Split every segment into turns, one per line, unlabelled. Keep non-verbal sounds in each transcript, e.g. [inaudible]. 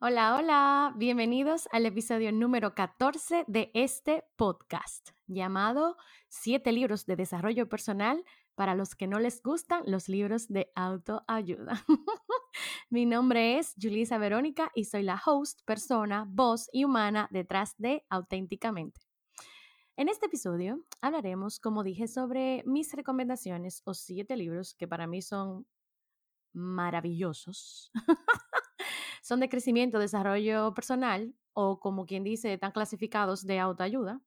Hola, hola, bienvenidos al episodio número 14 de este podcast llamado Siete libros de desarrollo personal para los que no les gustan los libros de autoayuda. [laughs] Mi nombre es Julisa Verónica y soy la host, persona, voz y humana detrás de Auténticamente. En este episodio hablaremos, como dije, sobre mis recomendaciones o siete libros que para mí son maravillosos [laughs] son de crecimiento, desarrollo personal o como quien dice, están clasificados de autoayuda.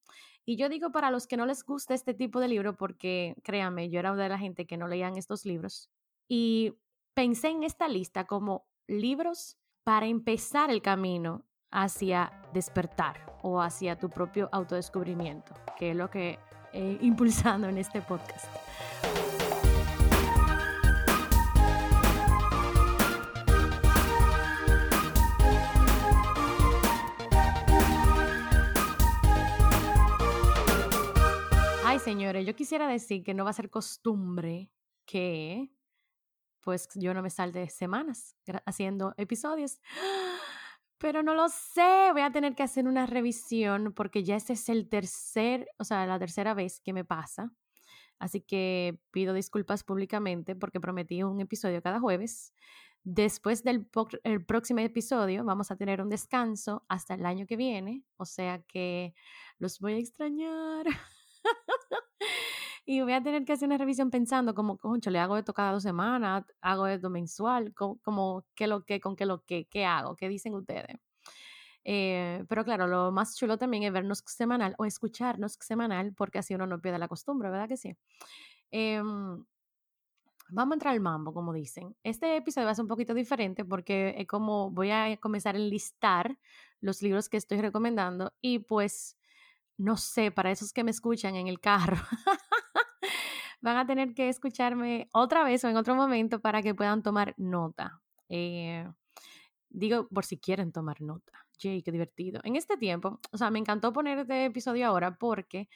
Y yo digo para los que no les gusta este tipo de libro, porque créanme, yo era una de la gente que no leían estos libros. Y pensé en esta lista como libros para empezar el camino hacia despertar o hacia tu propio autodescubrimiento, que es lo que he impulsando en este podcast. Señores, yo quisiera decir que no va a ser costumbre que pues yo no me salte semanas haciendo episodios. [gasps] Pero no lo sé, voy a tener que hacer una revisión porque ya este es el tercer, o sea, la tercera vez que me pasa. Así que pido disculpas públicamente porque prometí un episodio cada jueves. Después del el próximo episodio vamos a tener un descanso hasta el año que viene, o sea que los voy a extrañar. [laughs] [laughs] y voy a tener que hacer una revisión pensando como, concho, le hago esto cada dos semanas, hago esto mensual, como, qué lo que, con qué lo que, qué hago, qué dicen ustedes. Eh, pero claro, lo más chulo también es vernos semanal o escucharnos semanal, porque así uno no pierde la costumbre, ¿verdad que sí? Em, vamos a entrar al mambo, como dicen. Este episodio va a ser un poquito diferente porque es como voy a comenzar a enlistar los libros que estoy recomendando y pues no sé, para esos que me escuchan en el carro, [laughs] van a tener que escucharme otra vez o en otro momento para que puedan tomar nota. Eh, digo, por si quieren tomar nota. Jay, qué divertido. En este tiempo, o sea, me encantó poner este episodio ahora porque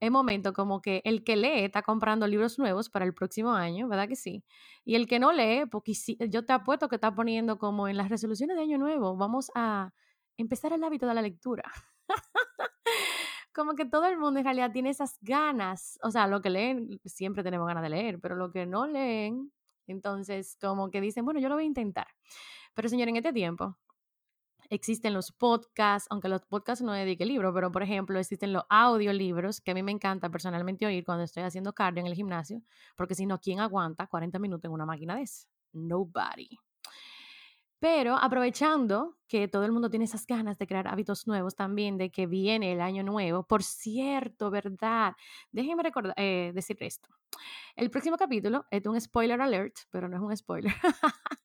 es momento como que el que lee está comprando libros nuevos para el próximo año, ¿verdad que sí? Y el que no lee, porque yo te apuesto que está poniendo como en las resoluciones de año nuevo, vamos a empezar el hábito de la lectura. [laughs] como que todo el mundo en realidad tiene esas ganas, o sea, lo que leen, siempre tenemos ganas de leer, pero lo que no leen, entonces como que dicen, bueno, yo lo voy a intentar. Pero señor, en este tiempo existen los podcasts, aunque los podcasts no dedique libro, pero por ejemplo existen los audiolibros, que a mí me encanta personalmente oír cuando estoy haciendo cardio en el gimnasio, porque si no, ¿quién aguanta 40 minutos en una máquina de esa? Nobody. Pero aprovechando que todo el mundo tiene esas ganas de crear hábitos nuevos también, de que viene el año nuevo, por cierto, ¿verdad? Déjenme recordar, eh, decir esto. El próximo capítulo es un spoiler alert, pero no es un spoiler. [laughs]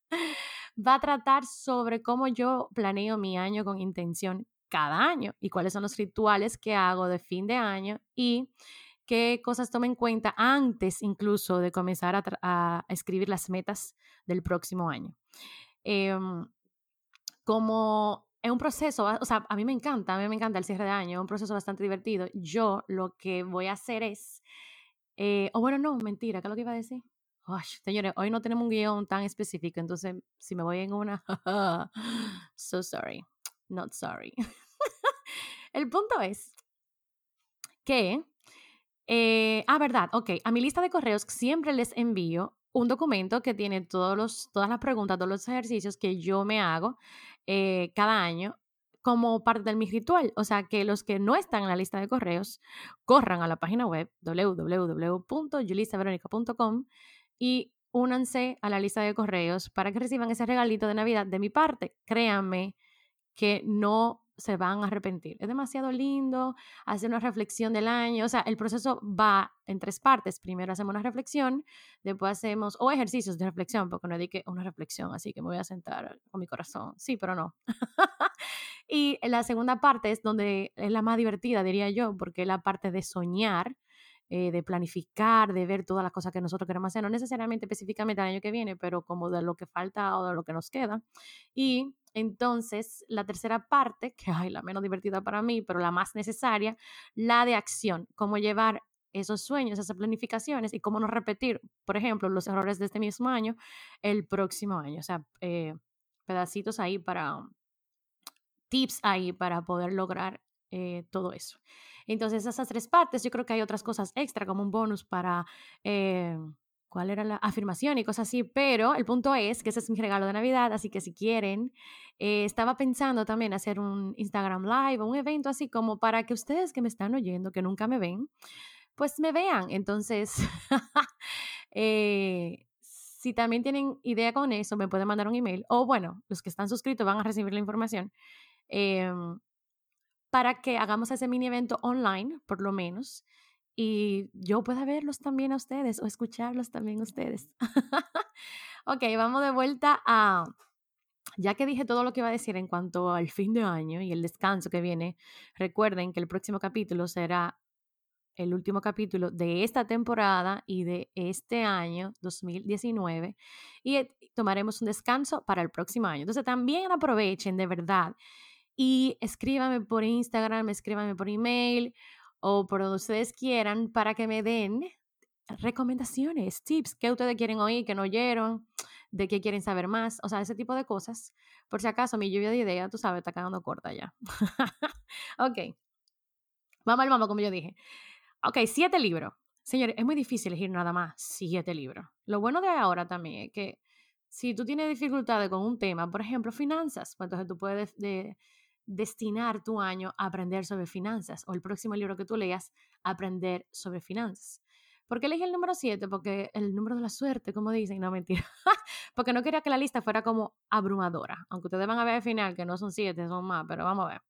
Va a tratar sobre cómo yo planeo mi año con intención cada año y cuáles son los rituales que hago de fin de año y qué cosas tomo en cuenta antes incluso de comenzar a, a escribir las metas del próximo año. Em, como es un proceso, o sea, a mí me encanta, a mí me encanta el cierre de año, es un proceso bastante divertido. Yo lo que voy a hacer es, eh, o bueno, no, mentira, ¿qué es lo que iba a decir? Ay, señores, hoy no tenemos un guion tan específico, entonces si me voy en una, [laughs] so sorry, not sorry. [laughs] el punto es que, eh, ah, verdad, ok, a mi lista de correos siempre les envío un documento que tiene todos los, todas las preguntas, todos los ejercicios que yo me hago eh, cada año como parte de mi ritual. O sea, que los que no están en la lista de correos corran a la página web www.julisaveronica.com y únanse a la lista de correos para que reciban ese regalito de Navidad de mi parte. Créanme que no se van a arrepentir. Es demasiado lindo hacer una reflexión del año. O sea, el proceso va en tres partes. Primero hacemos una reflexión, después hacemos, o ejercicios de reflexión, porque no dedique una reflexión, así que me voy a sentar con mi corazón. Sí, pero no. [laughs] y la segunda parte es donde es la más divertida, diría yo, porque es la parte de soñar. Eh, de planificar, de ver todas las cosas que nosotros queremos hacer, no necesariamente específicamente el año que viene, pero como de lo que falta o de lo que nos queda. Y entonces, la tercera parte, que es la menos divertida para mí, pero la más necesaria, la de acción, cómo llevar esos sueños, esas planificaciones y cómo no repetir, por ejemplo, los errores de este mismo año el próximo año. O sea, eh, pedacitos ahí para, tips ahí para poder lograr eh, todo eso. Entonces, esas tres partes, yo creo que hay otras cosas extra como un bonus para... Eh, cuál era la afirmación y cosas así, pero el punto es que ese es mi regalo de Navidad, así que si quieren, eh, estaba pensando también hacer un Instagram Live o un evento así como para que ustedes que me están oyendo, que nunca me ven, pues me vean. Entonces, [laughs] eh, si también tienen idea con eso, me pueden mandar un email o bueno, los que están suscritos van a recibir la información. Em, para que hagamos ese mini evento online, por lo menos, y yo pueda verlos también a ustedes o escucharlos también a ustedes. [laughs] ok, vamos de vuelta a, ya que dije todo lo que iba a decir en cuanto al fin de año y el descanso que viene, recuerden que el próximo capítulo será el último capítulo de esta temporada y de este año 2019 y eh, tomaremos un descanso para el próximo año. Entonces también aprovechen de verdad y escríbanme por Instagram, escríbanme por email o por donde ustedes quieran para que me den recomendaciones, tips, que ustedes quieren oír, que no oyeron, de qué quieren saber más, o sea, ese tipo de cosas. Por si acaso mi lluvia de idea, tú sabes, está quedando corta ya. [laughs] ok. Vamos al vamos, como yo dije. Ok, siete libros. Señores, es muy difícil elegir nada más siete libros. Lo bueno de ahora también es que si tú tienes dificultades con un tema, por ejemplo, finanzas, pues entonces tú puedes de, destinar tu año a aprender sobre finanzas o el próximo libro que tú leas, aprender sobre finanzas. ¿Por qué elegí el número 7? Porque el número de la suerte, como dicen, no mentira. [laughs] Porque no quería que la lista fuera como abrumadora. Aunque ustedes van a ver al final que no son 7, son más, pero vamos a ver.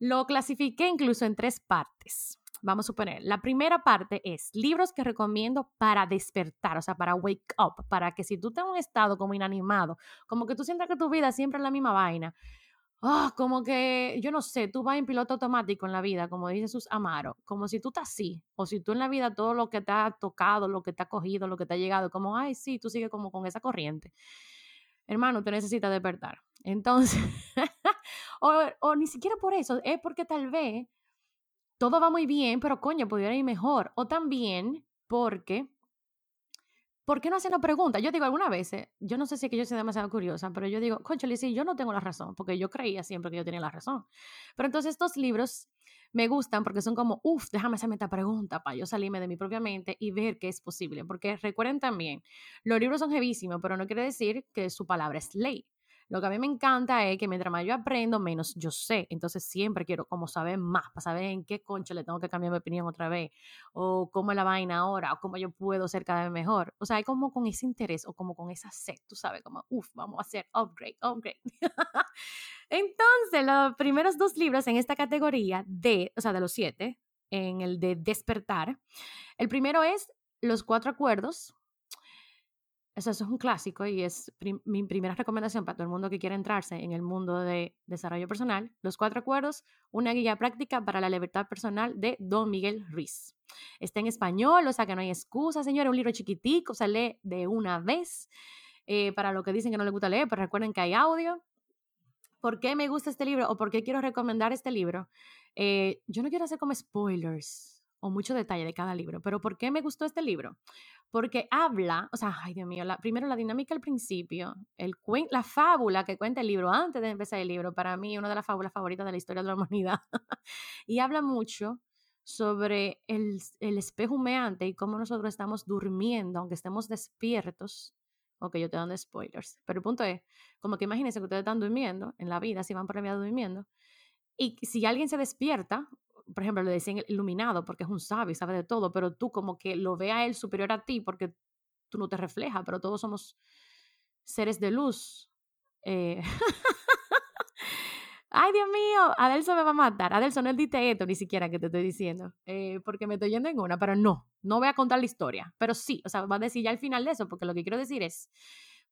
Lo clasifiqué incluso en tres partes. Vamos a suponer, la primera parte es libros que recomiendo para despertar, o sea, para wake up, para que si tú estás en un estado como inanimado, como que tú sientas que tu vida siempre es la misma vaina, ah, como que, yo no sé, tú vas en piloto automático en la vida, como dice sus Amaro, como si tú estás así, o si tú en la vida todo lo que te ha tocado, lo que te ha cogido, lo que te ha llegado, como, ay, sí, tú sigues como con esa corriente. Hermano, te necesitas despertar. Entonces, [laughs] o, o ni siquiera por eso, es porque tal vez todo va muy bien, pero coño, pudiera ir mejor. O también porque ¿por qué no hacen la pregunta? Yo digo, alguna vez, yo no sé si es que yo soy demasiado curiosa, pero yo digo, conchale, sí, yo no tengo la razón, porque yo creía siempre que yo tenía la razón. Pero entonces estos libros me gustan porque son como, uff, déjame hacerme esta pregunta para yo salirme de mi propia mente y ver qué es posible. Porque recuerden también, los libros son jevísimos, pero no quiere decir que su palabra es ley. Lo que a mí me encanta es que mientras más yo aprendo, menos yo sé. Entonces siempre quiero como saber más, para saber en qué concha le tengo que cambiar mi opinión otra vez, o cómo es la vaina ahora, o cómo yo puedo ser cada vez mejor. O sea, hay como con ese interés o como con esa sed, tú sabes, como, uff, vamos a hacer upgrade, upgrade. [laughs] Entonces, los primeros dos libros en esta categoría de, o sea, de los siete, en el de despertar, el primero es Los Cuatro Acuerdos eso, es un clásico y es mi primera recomendación para todo el mundo que quiera entrarse en el mundo de desarrollo personal. Los cuatro acuerdos, una guía práctica para la libertad personal de Don Miguel Ruiz. Está en español, o sea que no hay excusa, señores, un libro chiquitico, se lee de una vez. Eh, para lo que dicen que no les gusta leer, pero recuerden que hay audio. ¿Por qué me gusta este libro o por qué quiero recomendar este libro? Eh, yo no quiero hacer como spoilers o mucho detalle de cada libro, pero ¿por qué me gustó este libro? porque habla, o sea, ay Dios mío, la, primero la dinámica al principio, el la fábula que cuenta el libro antes de empezar el libro, para mí una de las fábulas favoritas de la historia de la [laughs] humanidad, y habla mucho sobre el, el, espejo humeante y cómo nosotros estamos durmiendo, aunque estemos despiertos. Ok, yo te dando spoilers, pero el punto es, como que imagínense que ustedes están durmiendo en la vida, si van por la vida durmiendo, y si alguien se despierta, por ejemplo, le decían iluminado porque es un sabio sabe de todo, pero tú como que lo ve a él superior a ti porque tú no te reflejas, pero todos somos seres de luz. Eh, [laughs] Ay, Dios mío, Adelso me va a matar. Adelso, no dite esto ni siquiera que te estoy diciendo, eh, porque me estoy yendo en una, pero no, no voy a contar la historia. Pero sí, o sea, va a decir ya al final de eso, porque lo que quiero decir es,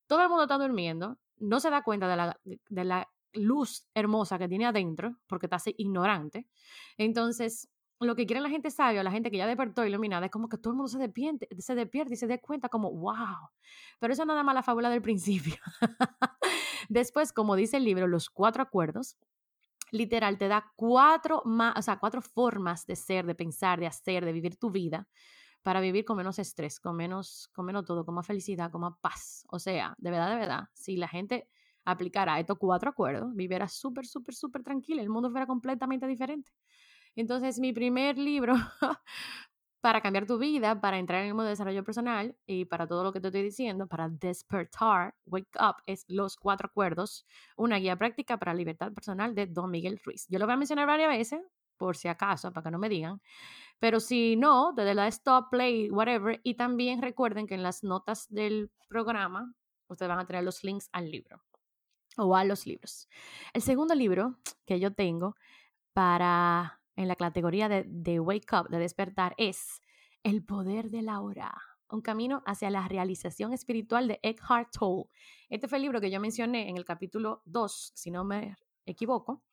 todo el mundo está durmiendo, no se da cuenta de la, de la luz hermosa que tiene adentro, porque está así ignorante. Entonces, lo que quiere la gente sabia, la gente que ya despertó iluminada, es como que todo el mundo se despierte, se despierta y se dé cuenta como, wow. Pero eso es nada más la fábula del [laughs] principio. Después, como dice el libro, los cuatro acuerdos, literal, te da cuatro, más, o sea, cuatro formas de ser, de pensar, de hacer, de vivir tu vida para vivir con menos estrés, con menos, con menos todo, con más felicidad, con más paz. O sea, de verdad, de verdad, si la gente aplicara estos cuatro acuerdos, viviera súper, súper, súper tranquila, el mundo fuera completamente diferente. Entonces, mi primer libro [laughs] para cambiar tu vida, para entrar en el mundo de desarrollo personal y para todo lo que te estoy diciendo, para despertar, wake up, es Los Cuatro Acuerdos, una guía práctica para libertad personal de Don Miguel Ruiz. Yo lo voy a mencionar varias veces, por si acaso, para que no me digan. Pero si no, desde la stop, play, whatever. Y también recuerden que en las notas del programa ustedes van a tener los links al libro o a los libros. El segundo libro que yo tengo para en la categoría de, de Wake Up, de despertar, es El poder de la hora. Un camino hacia la realización espiritual de Eckhart Tolle. Este fue el libro que yo mencioné en el capítulo 2, si no me equivoco.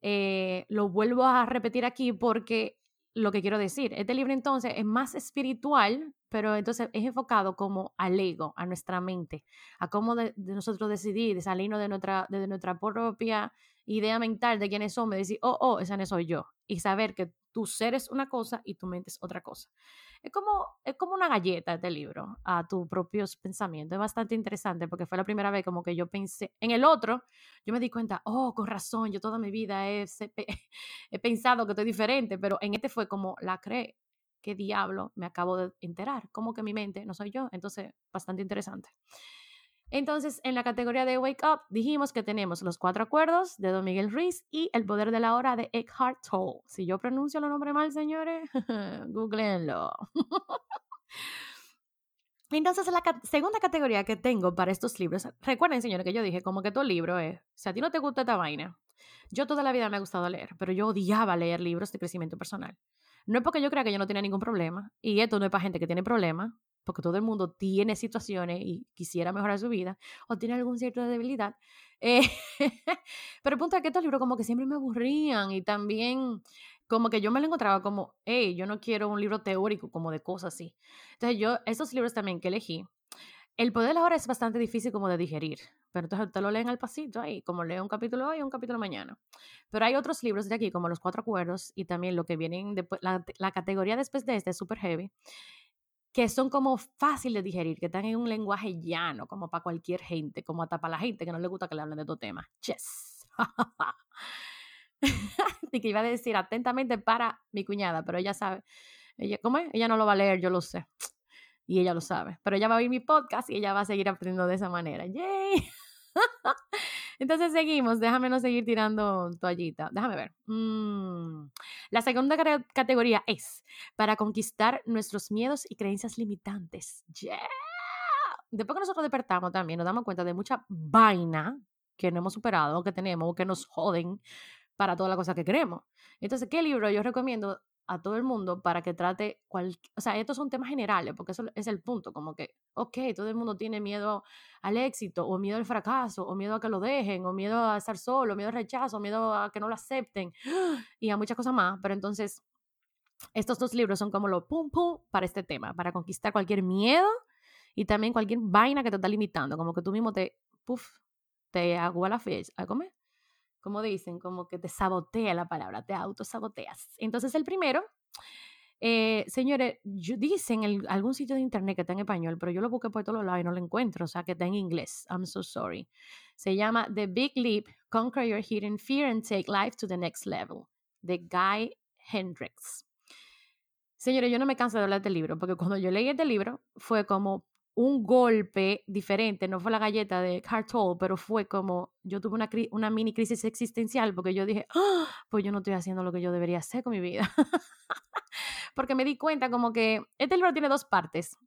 Eh, lo vuelvo a repetir aquí porque lo que quiero decir, este libro entonces es más espiritual, pero entonces es enfocado como al ego, a nuestra mente, a cómo de, nosotros decidir, de salirnos de nuestra, de nuestra propia idea mental de quiénes somos, de decir, oh, oh, esa no soy yo, y saber que tu ser es una cosa y tu mente es otra cosa. Es como, es como una galleta este libro a tus propios pensamientos. Es bastante interesante porque fue la primera vez como que yo pensé, en el otro, yo me di cuenta, oh, con razón, yo toda mi vida he, [laughs] he pensado que estoy diferente, pero en este fue como la cree. ¿Qué diablo me acabo de enterar? Como que mi mente no soy yo. Entonces, bastante interesante. Entonces, en la categoría de Wake Up, dijimos que tenemos los cuatro acuerdos de Don Miguel Ruiz y El poder de la hora de Eckhart Tolle. Si yo pronuncio el nombre mal, señores, [laughs] googleenlo. [laughs] Entonces, la segunda categoría que tengo para estos libros, recuerden, señores, que yo dije como que tu libro es, si a ti no te gusta esta vaina, yo toda la vida me ha gustado leer, pero yo odiaba leer libros de crecimiento personal. No es porque yo crea que yo no tenía ningún problema, y esto no es para gente que tiene problemas, porque todo el mundo tiene situaciones y quisiera mejorar su vida, o tiene algún cierto de debilidad. Eh, [laughs] pero el punto es que estos libros como que siempre me aburrían y también como que yo me lo encontraba como, hey, yo no quiero un libro teórico como de cosas así. Entonces yo, esos libros también que elegí, el poder ahora es bastante difícil como de digerir, pero entonces te lo leen al pasito ahí, como leo un capítulo hoy y un capítulo mañana. Pero hay otros libros de aquí, como Los Cuatro Acuerdos y también lo que vienen después, la, categoría después de este es super heavy, que son como fáciles de digerir, que están en un lenguaje llano, como para cualquier gente, como hasta para la gente que no le gusta que le hablen de estos temas. Yes. [laughs] y que iba a decir atentamente para mi cuñada, pero ella sabe, ella, ¿cómo es? Ella no lo va a leer, yo lo sé. Y ella lo sabe. Pero ella va a oír mi podcast y ella va a seguir aprendiendo de esa manera. ¡Yay! [laughs] Entonces seguimos, déjame no seguir tirando toallita. Déjame ver. Mm. La segunda categoría es para conquistar nuestros miedos y creencias limitantes. Yeah. Después que nosotros despertamos también nos damos cuenta de mucha vaina que no hemos superado, que tenemos, que nos joden para toda la cosa que queremos. Entonces, ¿qué libro yo recomiendo a todo el mundo para que trate, cual, o sea, estos son temas generales, porque eso es el punto, como que, ok, todo el mundo tiene miedo al éxito, o miedo al fracaso, o miedo a que lo dejen, o miedo a estar solo, miedo al rechazo, o miedo a que no lo acepten, [gasps] y a muchas cosas más, pero entonces, estos dos libros son como lo pum pum para este tema, para conquistar cualquier miedo y también cualquier vaina que te está limitando, como que tú mismo te, puff, te agua la fiesta, ¿a comer? Como dicen, como que te sabotea la palabra, te autosaboteas. Entonces el primero, eh, señores, yo, dicen en algún sitio de internet que está en español, pero yo lo busqué por todos lados y no lo encuentro, o sea que está en inglés. I'm so sorry. Se llama The Big Leap, Conquer Your Hidden Fear and Take Life to the Next Level, de Guy Hendricks. Señores, yo no me canso de hablar de este libro, porque cuando yo leí este libro fue como, un golpe diferente, no fue la galleta de Cartol, pero fue como yo tuve una, una mini crisis existencial porque yo dije, ¡Ah! pues yo no estoy haciendo lo que yo debería hacer con mi vida. [laughs] porque me di cuenta como que este libro tiene dos partes.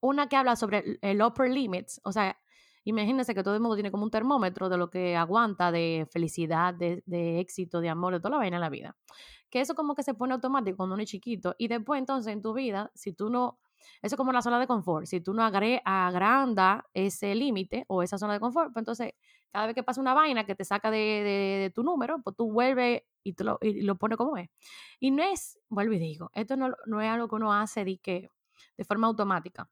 Una que habla sobre el, upper limits, o sea, imagínense que todo el mundo tiene como un termómetro de lo que aguanta de felicidad, de, de éxito, de amor, de toda la vaina en la vida. Que eso como que se pone automático cuando uno es chiquito y después entonces en tu vida, si tú no eso es como la zona de confort. Si tú no agranda ese límite o esa zona de confort, pues entonces cada vez que pasa una vaina que te saca de, tu número, pues tú vuelves y, lo, y lo pones como es. Y no es, vuelvo y digo, esto no, no es algo que uno hace de, que, de forma automática.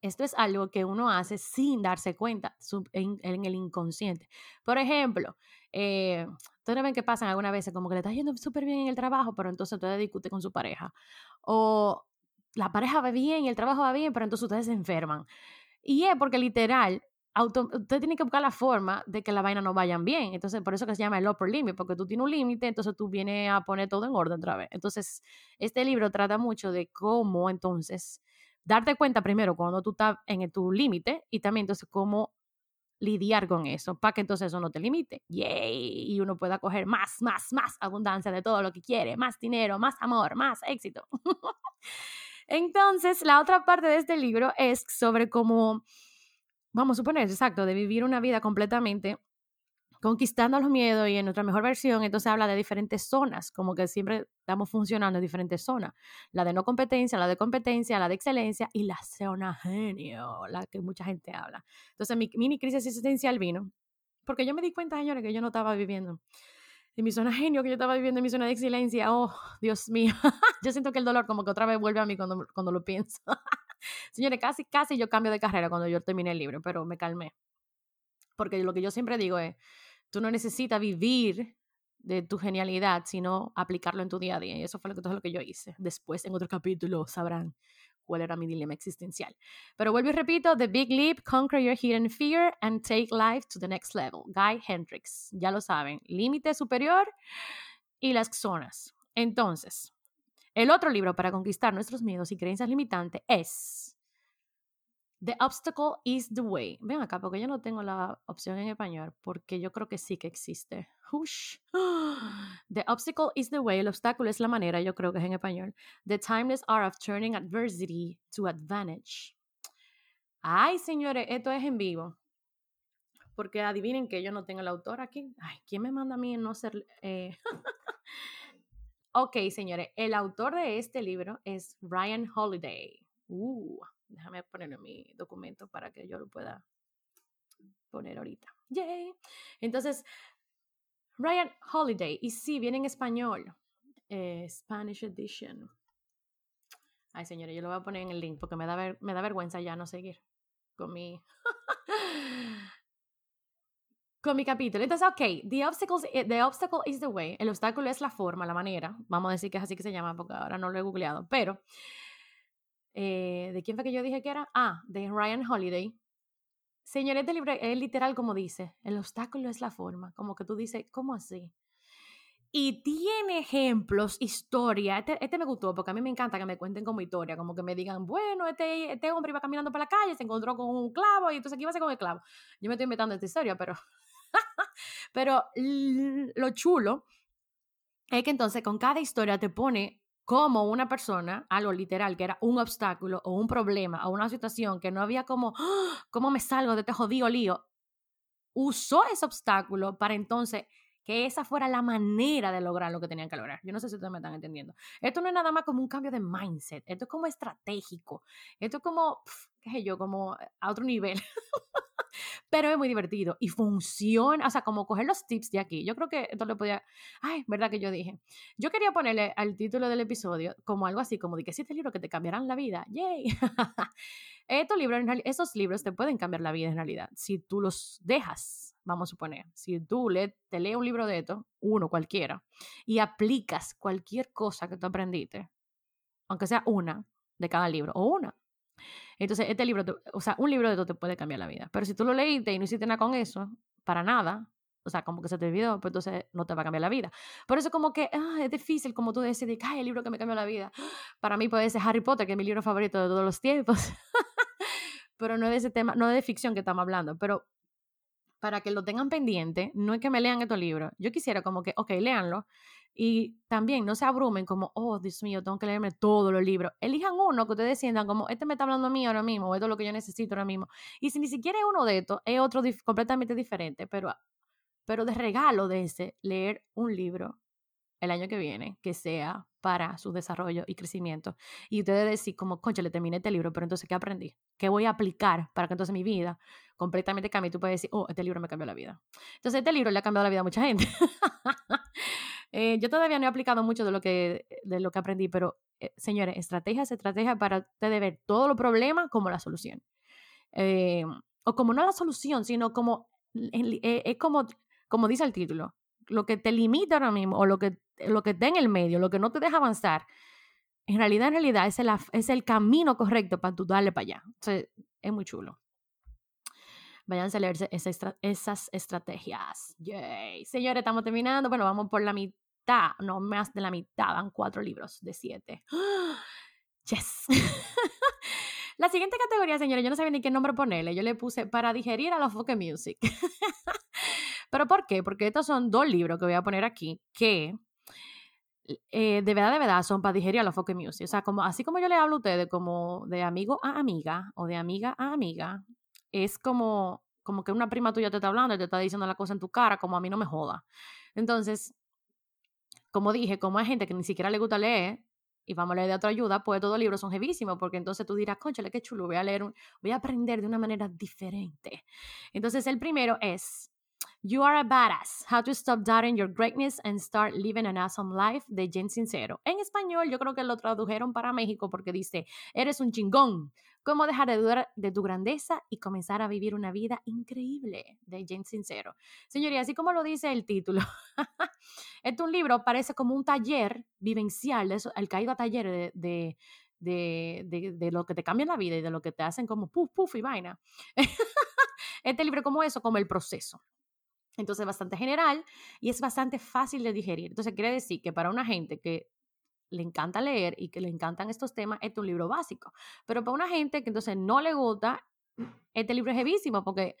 Esto es algo que uno hace sin darse cuenta en, el inconsciente. Por ejemplo, eh, ustedes ven que pasan algunas veces como que le está yendo súper bien en el trabajo, pero entonces ustedes discute con su pareja. O la pareja va bien y el trabajo va bien, pero entonces ustedes se enferman. Y es porque literal, usted tiene que buscar la forma de que la vaina no vayan bien. Entonces, por eso que se llama el upper limit, porque tú tienes un límite, entonces tú vienes a poner todo en orden otra vez. Entonces, este libro trata mucho de cómo entonces darte cuenta primero cuando tú estás en tu límite y también entonces cómo lidiar con eso para que entonces eso no te limite. Yay, y uno pueda coger más, más, más abundancia de todo lo que quiere, más dinero, más amor, más éxito. [laughs] entonces, la otra parte de este libro es sobre cómo vamos a suponer, exacto, de vivir una vida completamente conquistando los miedos y en nuestra mejor versión, entonces habla de diferentes zonas, como que siempre estamos funcionando en diferentes zonas. La de no competencia, la de competencia, la de excelencia y la zona genio, la que mucha gente habla. Entonces mi mini crisis existencial vino, porque yo me di cuenta, señores, que yo no estaba viviendo mi zona genio, que yo estaba viviendo en mi zona de excelencia. Oh, Dios mío, [laughs] yo siento que el dolor como que otra vez vuelve a mí cuando, cuando lo pienso. [laughs] Señores, casi, casi yo cambio de carrera cuando yo terminé el libro, pero me calmé. Porque lo que yo siempre digo es, tú no necesitas vivir de tu genialidad, sino aplicarlo en tu día a día. Y eso fue lo que, todo lo que yo hice. Después, en otro capítulo, sabrán cuál era mi dilema existencial. Pero vuelvo y repito, The Big Leap, Conquer Your Hidden Fear and Take Life to the Next Level. Guy Hendricks, ya lo saben, límite superior y las zonas. Entonces, el otro libro para conquistar nuestros miedos y creencias limitantes es The Obstacle is the Way. Ven acá, porque yo no tengo la opción en español, porque yo creo que sí que existe. [gasps] The Obstacle is the Way. El obstáculo es la manera, yo creo que es en español. The Timeless Art of Turning Adversity to Advantage. Ay, señores, esto es en vivo. Porque adivinen que yo no tengo el autor aquí. Ay, ¿quién me manda a mí no ser... Eh? [laughs] Ok, señores, el autor de este libro es Ryan Holiday. Uh, déjame ponerlo en mi documento para que yo lo pueda poner ahorita. Yay. Entonces, Ryan Holiday, y sí, viene en español. Eh, Spanish Edition. Ay, señores, yo lo voy a poner en el link porque me da, da vergüenza ya no seguir con mi [laughs] con mi capítulo. Entonces, ok, the, obstacles, the obstacle is the way. El obstáculo es la forma, la manera. Vamos a decir que es así que se llama porque ahora no lo he googleado. Pero, eh, ¿de quién fue que yo dije que era? Ah, de Ryan Holiday. Señores, este libro es literal como dice, el obstáculo es la forma. Como que tú dices, ¿cómo así? Y tiene ejemplos, historia. Este, este, me gustó porque a mí me encanta que me cuenten como historia, como que me digan, bueno, este, este hombre iba caminando por la calle, se encontró con un clavo y entonces, ¿qué iba a hacer con el clavo? Yo me estoy inventando esta historia, pero [laughs] pero lo chulo es que entonces con cada historia te pone como una persona, algo literal, que era un obstáculo o un problema o una situación que no había como, ¡Ah! ¿cómo me salgo de este jodido lío? Usó ese obstáculo para entonces que esa fuera la manera de lograr lo que tenían que lograr. Yo no sé si ustedes me están entendiendo. Esto no es nada más como un cambio de mindset, esto es como estratégico, esto es como, qué sé yo, como a otro nivel. [laughs] pero es muy divertido y funciona, o sea, como coger los tips de aquí. Yo creo que esto le podía, ay, ¿verdad que yo dije? Yo quería ponerle al título del episodio como algo así, como de que este libro que te cambiarán la vida, yay. [laughs] Estos libros, esos libros te pueden cambiar la vida en realidad, si tú los dejas, vamos a suponer, si tú le, te lees un libro de esto, uno cualquiera, y aplicas cualquier cosa que tú aprendiste, aunque sea una de cada libro, o una, entonces, este libro, o sea, un libro de todo te puede cambiar la vida. Pero si tú lo leíste y no hiciste nada con eso, para nada, o sea, como que se te olvidó, pues entonces no te va a cambiar la vida. Por eso como que ah, es difícil como tú decides, ay, el libro que me cambió la vida. Para mí puede ser Harry Potter, que es mi libro favorito de todos los tiempos. [laughs] pero no es de ese tema, no es de ficción que estamos hablando, pero para que lo tengan pendiente, no es que me lean estos libros. Yo quisiera como que, ok, léanlo, y también no se abrumen como, oh, Dios mío, tengo que leerme todos los libros. Elijan uno que ustedes sientan como, este me está hablando a mí ahora mismo, o esto es lo que yo necesito ahora mismo. Y si ni siquiera es uno de estos, es otro completamente diferente, pero, pero de regalo de ese, leer un libro el año que viene que sea para su desarrollo y crecimiento. Y ustedes decir como, concha, le terminé este libro, pero entonces, ¿qué aprendí? ¿Qué voy a aplicar para que entonces mi vida completamente cambie? Tú puedes decir, oh, este libro me cambió la vida. Entonces, este libro le ha cambiado la vida a mucha gente. Eh, yo todavía no he aplicado mucho de lo que, de lo que aprendí, pero eh, señores, estrategias, estrategias para ustedes ver todos los problemas como la solución. Eh, o como no la solución, sino como, es como, como dice el título, lo que te limita ahora mismo o lo que, lo que está en el medio, lo que no te deja avanzar, en realidad, en realidad es el, es el camino correcto para tú darle para allá. es muy chulo. Váyanse a leerse esas estrategias. Yay. Señores, estamos terminando. Bueno, vamos por la mitad, no más de la mitad, van cuatro libros de siete. [gasps] Yes. [laughs] la siguiente categoría, señores, yo no sabía ni qué nombre ponerle. Yo le puse para digerir a la Foque Music. [laughs] ¿Pero por qué? Porque estos son dos libros que voy a poner aquí que eh, de verdad, de verdad, son para digerir a la Foque Music. O sea, como, así como yo le hablo a ustedes como de amigo a amiga o de amiga a amiga, es como, como que una prima tuya te está hablando y te está diciendo la cosa en tu cara, como a mí no me joda. Entonces, como dije, como hay gente que ni siquiera le gusta leer, y vamos a leer de otra ayuda, pues todos los libros son jevísimos, porque entonces tú dirás, conchale, qué chulo, voy a leer, un, voy a aprender de una manera diferente. Entonces, el primero es You Are a Badass, How to Stop Doubting Your Greatness and Start Living an Awesome Life de Jen Sincero. En español yo creo que lo tradujeron para México porque dice, eres un chingón, cómo dejar de dudar de tu grandeza y comenzar a vivir una vida increíble de Jen Sincero. Señoría, así como lo dice el título, [laughs] este es un libro, parece como un taller vivencial, eso, el caído a taller de, de de, lo que te cambia la vida y de lo que te hacen como puff, puff y vaina. [laughs] este libro como eso, como el proceso. Entonces, bastante general y es bastante fácil de digerir. Entonces, quiere decir que para una gente que le encanta leer y que le encantan estos temas, este es un libro básico. Pero para una gente que entonces no le gusta, este libro es heavísimo porque,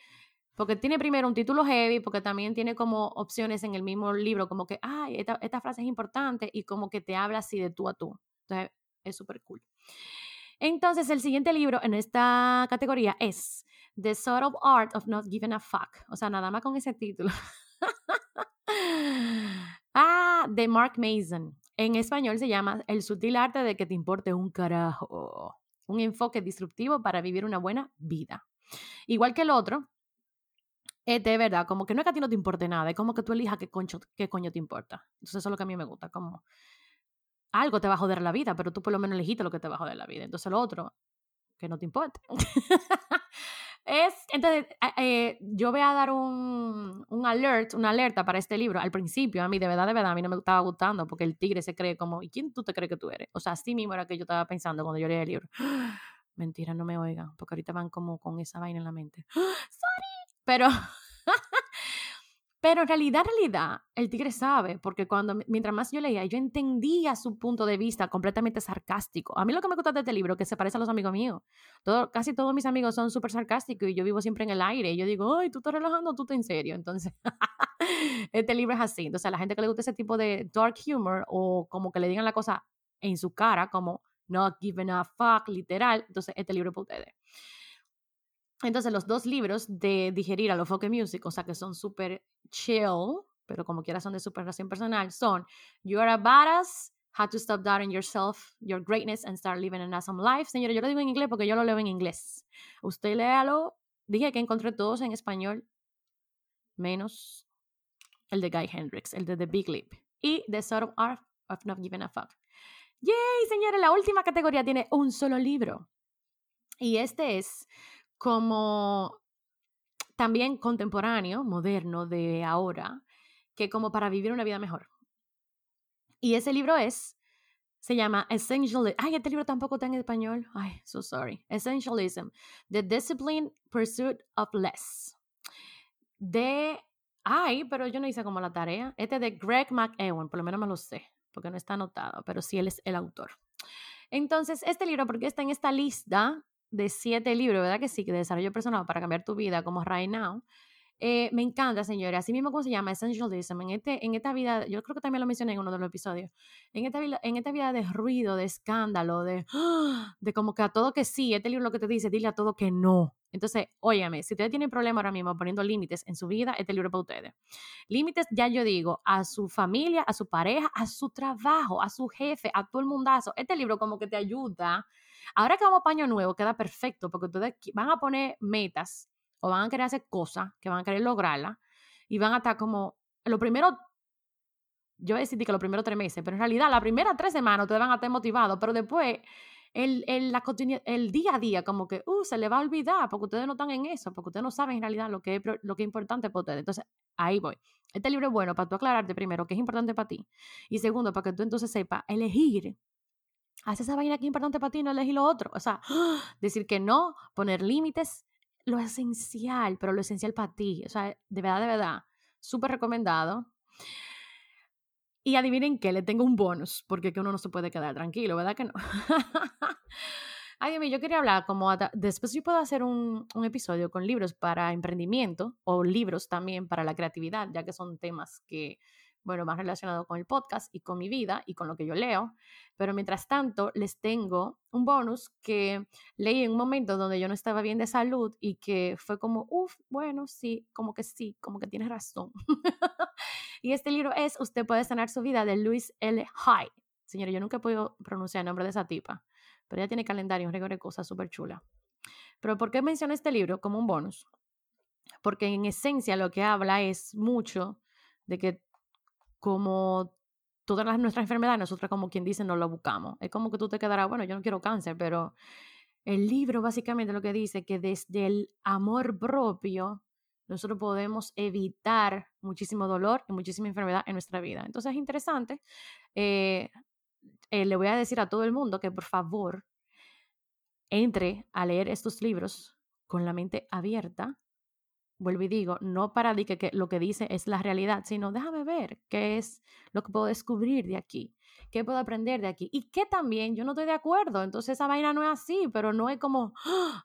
porque tiene primero un título heavy, porque también tiene como opciones en el mismo libro, como que, ay, esta, esta frase es importante y como que te habla así de tú a tú. Entonces, es súper cool. Entonces, el siguiente libro en esta categoría es The Subtle Art of Not Giving a Fuck. O sea, nada más con ese título. [laughs] ah, de Mark Mason. En español se llama El sutil arte de que te importe un carajo. Un enfoque disruptivo para vivir una buena vida. Igual que el otro, es de verdad, como que no es que a ti no te importe nada, es como que tú elijas qué, qué coño te importa. Entonces eso es lo que a mí me gusta, como algo te va a joder la vida, pero tú por lo menos elegiste lo que te va a joder la vida. Entonces lo otro, que no te importe. [laughs] Es, entonces, eh, yo voy a dar un, un alert, una alerta para este libro. Al principio, a mí de verdad, de verdad, a mí no me estaba gustando porque el tigre se cree como, ¿y quién tú te crees que tú eres? O sea, así mismo era que yo estaba pensando cuando yo leí el libro. [gasps] Mentira, no me oigan, porque ahorita van como con esa vaina en la mente. [gasps] Sorry. Pero [laughs] Pero en realidad, en realidad, el tigre sabe, porque cuando, mientras más yo leía, yo entendía su punto de vista completamente sarcástico. A mí lo que me gusta de este libro es que se parece a los amigos míos. Todo, casi todos mis amigos son súper sarcásticos y yo vivo siempre en el aire. Y yo digo, ay, tú estás relajando, tú estás en serio. Entonces, [laughs] este libro es así. Entonces, a la gente que le gusta ese tipo de dark humor o como que le digan la cosa en su cara, como not giving a fuck, literal, entonces este libro es para ustedes. Entonces, los dos libros de digerir a lo folk music, o sea, que son súper chill, pero como quiera son de superación personal, son You are a badass, How to Stop Doubting Yourself, Your Greatness and Start Living an Awesome Life. Señora, yo lo digo en inglés porque yo lo leo en inglés. Usted léalo. Dije que encontré todos en español, menos el de Guy Hendricks, el de The Big Leap. Y The Subtle Art of Not Giving a Fuck. ¡Yay, señores! La última categoría tiene un solo libro. Y este es como también contemporáneo, moderno, de ahora, que como para vivir una vida mejor. Y ese libro es, se llama Essentialism. Ay, este libro tampoco está en español. Ay, so sorry. Essentialism, The Disciplined Pursuit of Less. De, ay, pero yo no hice como la tarea. Este de Greg McEwan, por lo menos me lo sé, porque no está anotado, pero sí él es el autor. Entonces, este libro, porque está en esta lista de siete libros, ¿verdad que sí? De desarrollo personal para cambiar tu vida, como Right Now. Eh, me encanta, señores. Así mismo, ¿cómo se llama? Essentialism. En, este, en esta vida, yo creo que también lo mencioné en uno de los episodios. En esta, en esta vida de ruido, de escándalo, de, de como que a todo que sí, este libro lo que te dice, dile a todo que no. Entonces, óyame, si ustedes tienen problema ahora mismo poniendo límites en su vida, este libro es para ustedes. Límites, ya yo digo, a su familia, a su pareja, a su trabajo, a su jefe, a todo el mundazo. Este libro como que te ayuda Ahora que vamos paño nuevo, queda perfecto porque ustedes van a poner metas o van a querer hacer cosas que van a querer lograrlas y van a estar como, lo primero, yo decir que los primeros tres meses, pero en realidad las primeras tres semanas ustedes van a estar motivados, pero después el, el, la el día a día como que uh, se le va a olvidar porque ustedes no están en eso, porque ustedes no saben en realidad lo que es, lo que es importante para ustedes. Entonces, ahí voy. Este libro es bueno para tú aclararte primero qué es importante para ti y segundo para que tú entonces sepas elegir haz esa vaina que es importante para ti, no elegir lo otro. O sea, [gasps] decir que no, poner límites, lo esencial, pero lo esencial para ti. O sea, de verdad, de verdad, súper recomendado. Y adivinen qué, le tengo un bonus, porque que uno no se puede quedar tranquilo, ¿verdad que no? [laughs] Ay, Dios mío, yo quería hablar como después yo puedo hacer un, un, episodio con libros para emprendimiento o libros también para la creatividad, ya que son temas que bueno, más relacionado con el podcast y con mi vida y con lo que yo leo. Pero mientras tanto, les tengo un bonus que leí en un momento donde yo no estaba bien de salud y que fue como, uff, bueno, sí, como que sí, como que tienes razón. [laughs] y este libro es Usted puede sanar su vida de Luis L. High. Señora, yo nunca he podido pronunciar el nombre de esa tipa, pero ella tiene calendario, un récord de cosas súper chula. Pero ¿por qué menciono este libro como un bonus? Porque en esencia lo que habla es mucho de que como todas las, nuestras enfermedades, nosotros como quien dice, no lo buscamos. Es como que tú te quedarás, bueno, yo no quiero cáncer, pero el libro básicamente lo que dice que desde el amor propio nosotros podemos evitar muchísimo dolor y muchísima enfermedad en nuestra vida. Entonces es interesante. Eh, eh, le voy a decir a todo el mundo que por favor entre a leer estos libros con la mente abierta vuelvo y digo, no para de que, lo que dice es la realidad, sino déjame ver qué es lo que puedo descubrir de aquí, qué puedo aprender de aquí y qué también yo no estoy de acuerdo. Entonces esa vaina no es así, pero no es como,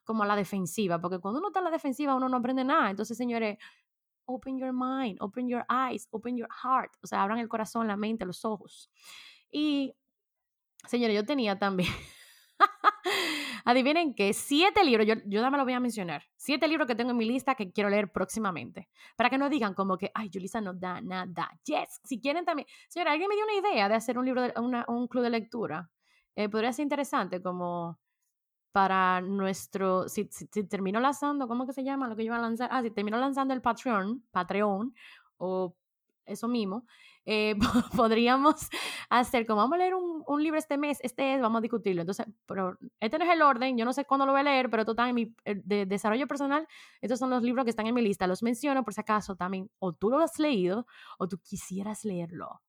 como la defensiva, porque cuando uno está en la defensiva uno no aprende nada. Entonces, señores, open your mind, open your eyes, open your heart, o sea, abran el corazón, la mente, los ojos. Y, señores, yo tenía también... [laughs] Adivinen que siete libros, yo, yo me lo voy a mencionar, siete libros que tengo en mi lista que quiero leer próximamente, para que no digan como que, ay, Julissa no da nada. Yes, si quieren también. Señora, alguien me dio una idea de hacer un libro, de, un club de lectura. Eh, podría ser interesante como para nuestro, si, si, termino lanzando, ¿cómo que se llama? Lo que yo iba a lanzar. Ah, si termino lanzando el Patreon, Patreon, o eso mismo, eh, [laughs] podríamos hacer como vamos a leer un, un, libro este mes, este es, vamos a discutirlo. Entonces, pero este no es el orden, yo no sé cuándo lo voy a leer, pero está en mi eh, de desarrollo personal. Estos son los libros que están en mi lista, los menciono por si acaso también, o tú lo has leído o tú quisieras leerlo.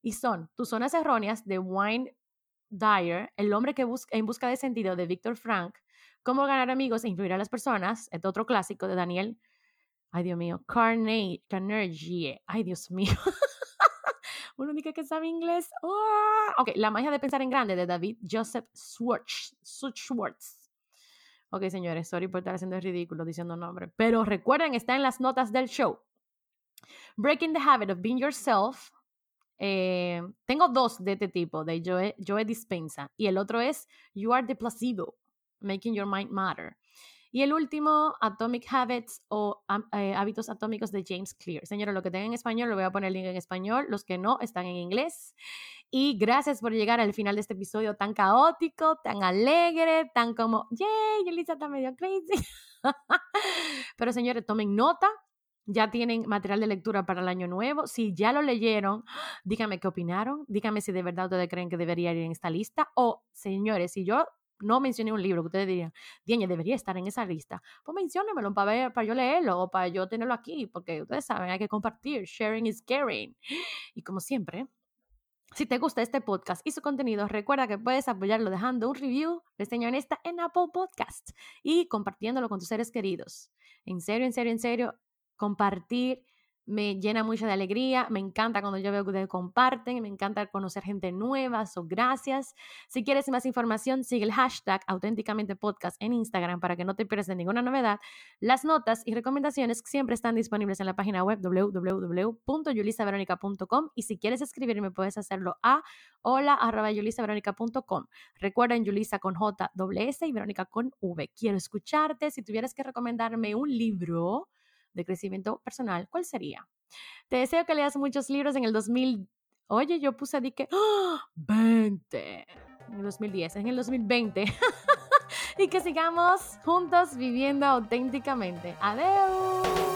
Y son Tus zonas erróneas de Wayne Dyer, El hombre que busca, en busca de sentido de Víctor Frank, Cómo ganar amigos e influir a las personas, este otro clásico de Daniel Ay, Dios mío. Carnegie. Ay, Dios mío. [laughs] Uno único que sabe inglés. ¡Oh! Ok, La magia de pensar en grande de David Joseph Schwartz. Schwartz. Ok, señores, sorry por estar haciendo el ridículo diciendo nombre. Pero recuerden, está en las notas del show. Breaking the Habit of Being Yourself. Eh, tengo dos de este tipo, de Joe, Joe Dispensa. Y el otro es You Are the Placebo, Making Your Mind Matter. Y el último, Atomic Habits o eh, Hábitos Atómicos de James Clear. Señores, lo que tengan en español, lo voy a poner el link en español. Los que no, están en inglés. Y gracias por llegar al final de este episodio tan caótico, tan alegre, tan como, yay, Elisa está medio crazy. [laughs] Pero señores, tomen nota. Ya tienen material de lectura para el año nuevo. Si ya lo leyeron, díganme qué opinaron. Díganme si de verdad ustedes creen que debería ir en esta lista. O, señores, si yo no mencioné un libro que ustedes dirían, Dieñe, debería estar en esa lista, pues menciónemelo para, ver, para yo leerlo o para yo tenerlo aquí, porque ustedes saben, hay que compartir. Sharing is caring. Y como siempre, si te gusta este podcast y su contenido, recuerda que puedes apoyarlo dejando un review, reseña esta en Apple Podcast y compartiéndolo con tus seres queridos. En serio, en serio, en serio, compartir me llena mucho de alegría, me encanta cuando yo veo que ustedes comparten, me encanta conocer gente nueva, so gracias. Si quieres más información, sigue el hashtag auténticamente podcast en Instagram para que no te pierdas ninguna novedad. Las notas y recomendaciones siempre están disponibles en la página web www.yulisaveronica.com y si quieres escribirme puedes hacerlo a hola.yulisaveronica.com. Recuerden Yulisa con J, S y Verónica con V. Quiero escucharte. Si tuvieras que recomendarme un libro, de crecimiento personal, ¿cuál sería? Te deseo que leas muchos libros en el 2000. Oye, yo puse di que 20 en el 2010, en el 2020. [laughs] y que sigamos juntos viviendo auténticamente. Adiós.